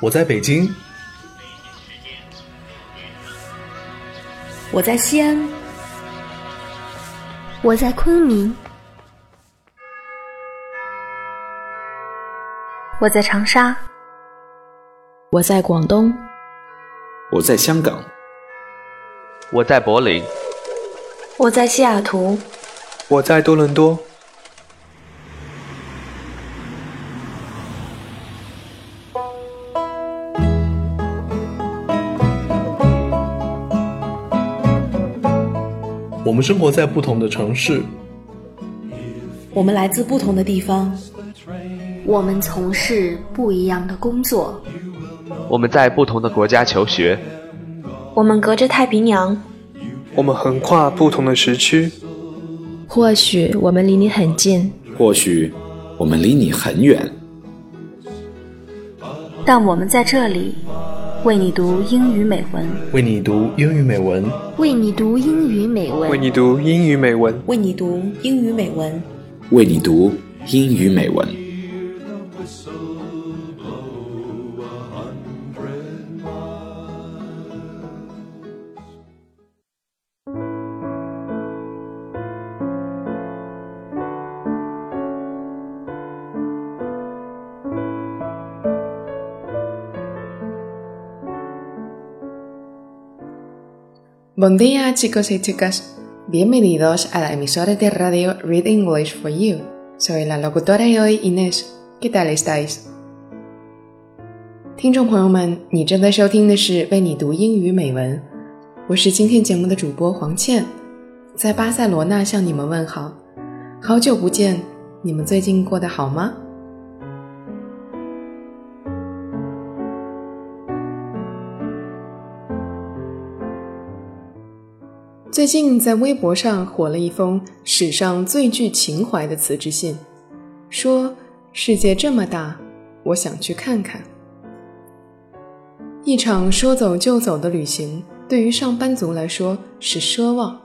我在北京，我在西安，我在昆明，我在长沙，我在广东，我在香港，我在柏林，我在西雅图，我在多伦多。们生活在不同的城市，我们来自不同的地方，我们从事不一样的工作，我们在不同的国家求学，我们隔着太平洋，我们横跨不同的时区。或许我们离你很近，或许我们离你很远，但我们在这里。为你读英语美文，为你读英语美文，为你读英语美文，为你读英语美文，为你读英语美文，为你读英语美文。Buen día, chicos y chicas. Bienvenidos a la emisora de radio Read English for You. Soy la locutora de hoy Inés. ¿Qué tal estáis? 听众朋友们，你正在收听的是为你读英语美文，我是今天节目的主播黄倩，在巴塞罗那向你们问好。好久不见，你们最近过得好吗？ 最近在微博上火了一封史上最具情怀的辞职信，说世界这么大，我想去看看。一场说走就走的旅行，对于上班族来说是奢望，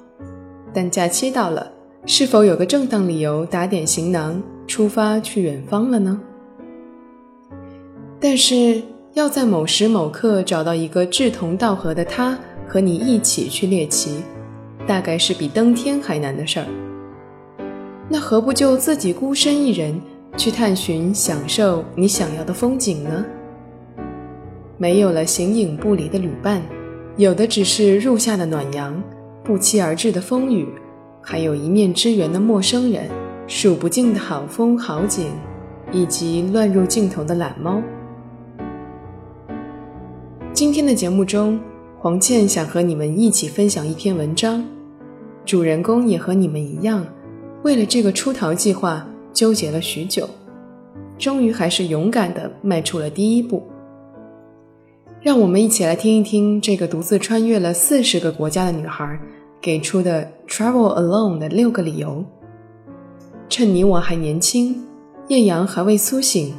但假期到了，是否有个正当理由打点行囊出发去远方了呢？但是要在某时某刻找到一个志同道合的他和你一起去猎奇。大概是比登天还难的事儿，那何不就自己孤身一人去探寻、享受你想要的风景呢？没有了形影不离的旅伴，有的只是入夏的暖阳、不期而至的风雨，还有一面之缘的陌生人、数不尽的好风好景，以及乱入镜头的懒猫。今天的节目中。黄倩想和你们一起分享一篇文章，主人公也和你们一样，为了这个出逃计划纠结了许久，终于还是勇敢地迈出了第一步。让我们一起来听一听这个独自穿越了四十个国家的女孩给出的 “travel alone” 的六个理由。趁你我还年轻，艳阳还未苏醒，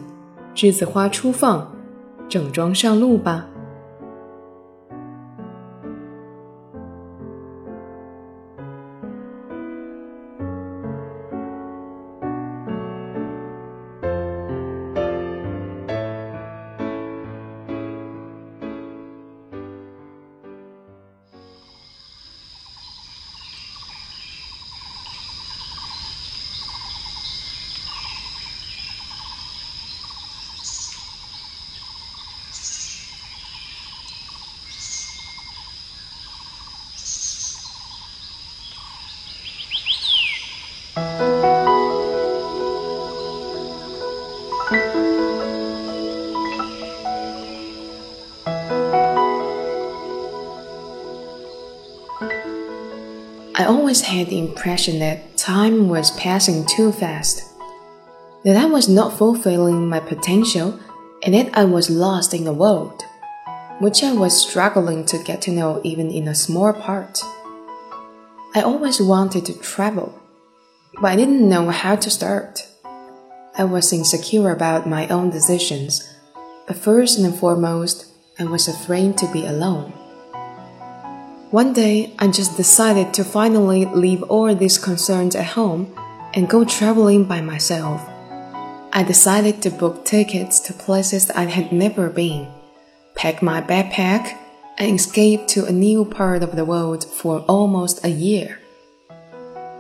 栀子花初放，整装上路吧。I always had the impression that time was passing too fast, that I was not fulfilling my potential, and that I was lost in the world, which I was struggling to get to know even in a small part. I always wanted to travel, but I didn't know how to start. I was insecure about my own decisions, but first and foremost, I was afraid to be alone. One day, I just decided to finally leave all these concerns at home and go traveling by myself. I decided to book tickets to places I had never been pack my backpack, and escape to a new part of the world for almost a year.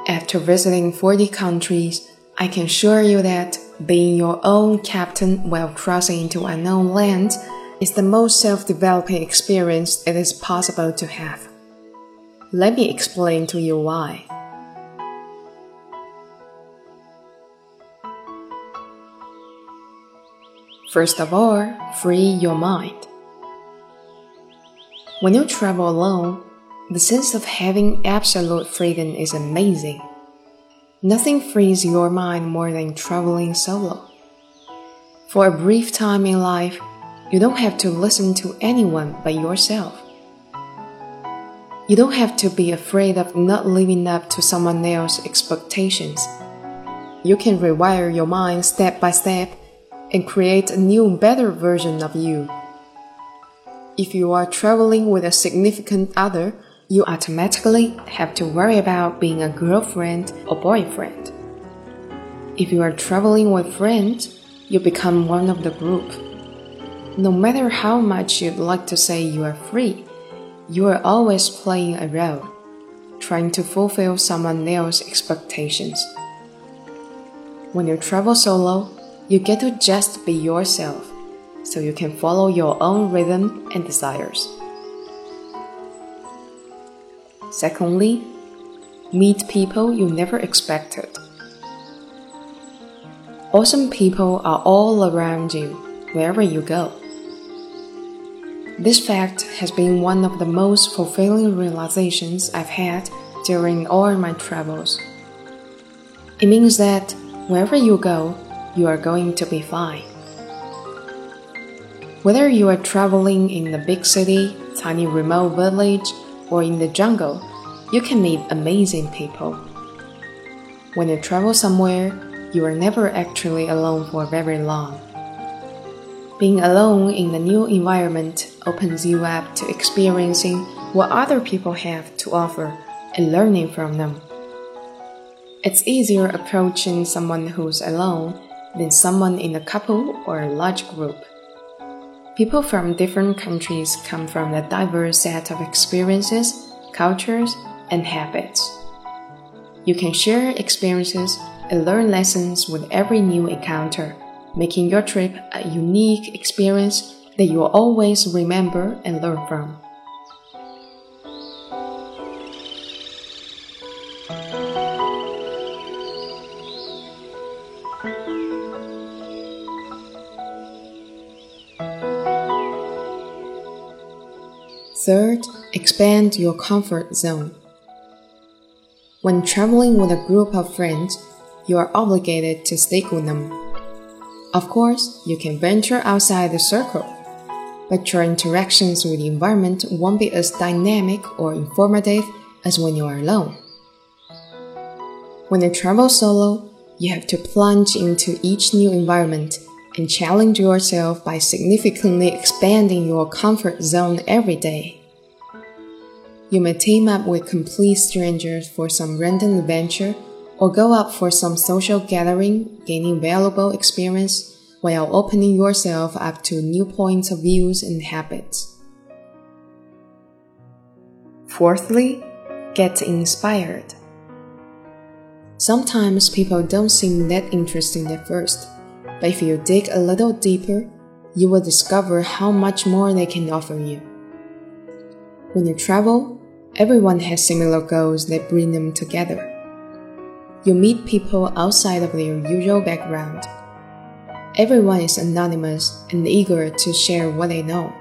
After visiting 40 countries, I can assure you that being your own captain while crossing into unknown lands is the most self developing experience it is possible to have. Let me explain to you why. First of all, free your mind. When you travel alone, the sense of having absolute freedom is amazing. Nothing frees your mind more than traveling solo. For a brief time in life, you don't have to listen to anyone but yourself. You don't have to be afraid of not living up to someone else's expectations. You can rewire your mind step by step and create a new, better version of you. If you are traveling with a significant other, you automatically have to worry about being a girlfriend or boyfriend. If you are traveling with friends, you become one of the group. No matter how much you'd like to say you are free, you are always playing a role, trying to fulfill someone else's expectations. When you travel solo, you get to just be yourself, so you can follow your own rhythm and desires. Secondly, meet people you never expected. Awesome people are all around you, wherever you go. This fact has been one of the most fulfilling realizations I've had during all my travels. It means that wherever you go, you are going to be fine. Whether you are traveling in a big city, tiny remote village, or in the jungle, you can meet amazing people. When you travel somewhere, you are never actually alone for very long. Being alone in a new environment opens you up to experiencing what other people have to offer and learning from them. It's easier approaching someone who's alone than someone in a couple or a large group. People from different countries come from a diverse set of experiences, cultures, and habits. You can share experiences and learn lessons with every new encounter, making your trip a unique experience that you will always remember and learn from. Third, expand your comfort zone. When traveling with a group of friends, you are obligated to stick with them. Of course, you can venture outside the circle, but your interactions with the environment won't be as dynamic or informative as when you are alone. When you travel solo, you have to plunge into each new environment and challenge yourself by significantly expanding your comfort zone every day. You may team up with complete strangers for some random adventure or go out for some social gathering, gaining valuable experience while opening yourself up to new points of views and habits. Fourthly, get inspired. Sometimes people don't seem that interesting at first but if you dig a little deeper, you will discover how much more they can offer you. When you travel, everyone has similar goals that bring them together. You meet people outside of their usual background. Everyone is anonymous and eager to share what they know.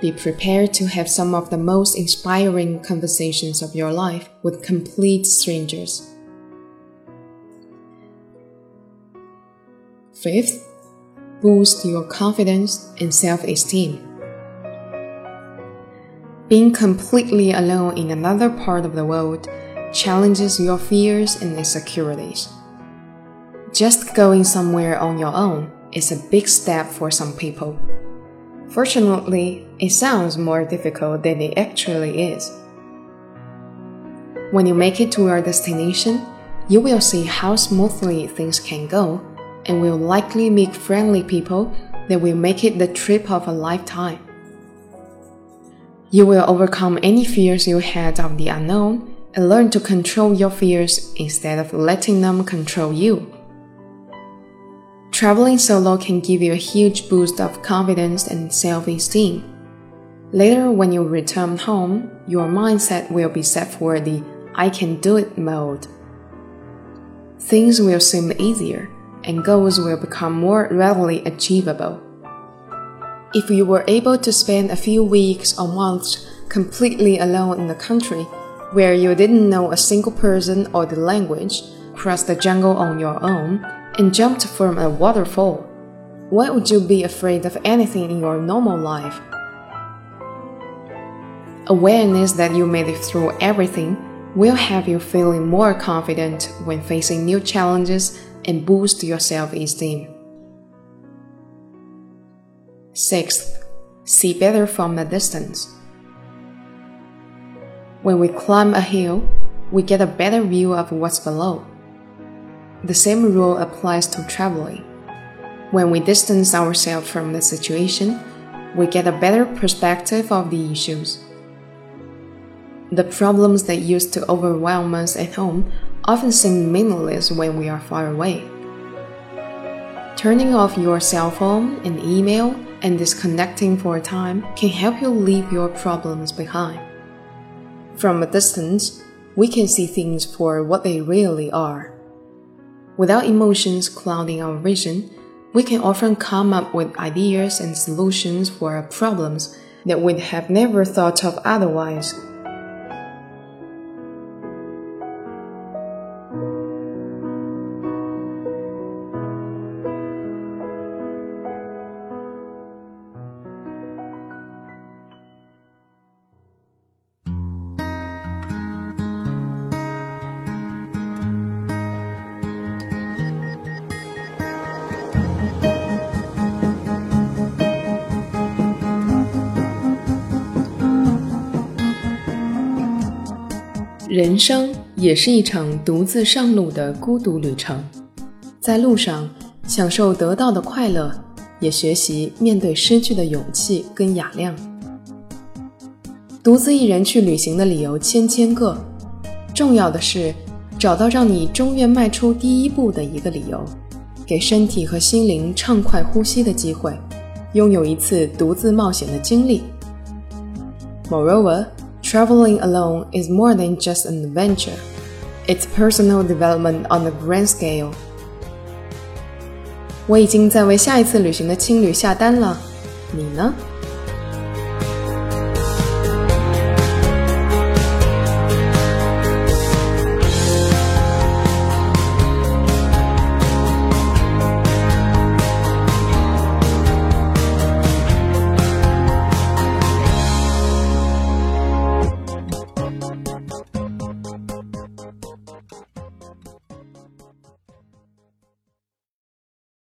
Be prepared to have some of the most inspiring conversations of your life with complete strangers. Fifth, boost your confidence and self esteem. Being completely alone in another part of the world challenges your fears and insecurities. Just going somewhere on your own is a big step for some people. Fortunately, it sounds more difficult than it actually is. When you make it to your destination, you will see how smoothly things can go and will likely meet friendly people that will make it the trip of a lifetime. You will overcome any fears you had of the unknown and learn to control your fears instead of letting them control you. Traveling solo can give you a huge boost of confidence and self esteem. Later, when you return home, your mindset will be set for the I can do it mode. Things will seem easier, and goals will become more readily achievable. If you were able to spend a few weeks or months completely alone in the country, where you didn't know a single person or the language, cross the jungle on your own, and jumped from a waterfall, why would you be afraid of anything in your normal life? Awareness that you made it through everything will have you feeling more confident when facing new challenges and boost your self esteem. Sixth, see better from a distance. When we climb a hill, we get a better view of what's below. The same rule applies to traveling. When we distance ourselves from the situation, we get a better perspective of the issues. The problems that used to overwhelm us at home often seem meaningless when we are far away. Turning off your cell phone and email and disconnecting for a time can help you leave your problems behind. From a distance, we can see things for what they really are. Without emotions clouding our vision, we can often come up with ideas and solutions for our problems that we'd have never thought of otherwise. “人生也是一场独自上路的孤独旅程，在路上享受得到的快乐，也学习面对失去的勇气跟雅量。独自一人去旅行的理由千千个，重要的是找到让你终愿迈出第一步的一个理由，给身体和心灵畅快呼吸的机会，拥有一次独自冒险的经历。Moreover。Traveling alone is more than just an adventure. It's personal development on a grand scale. 我已经在为下一次旅行的青旅下单了，你呢？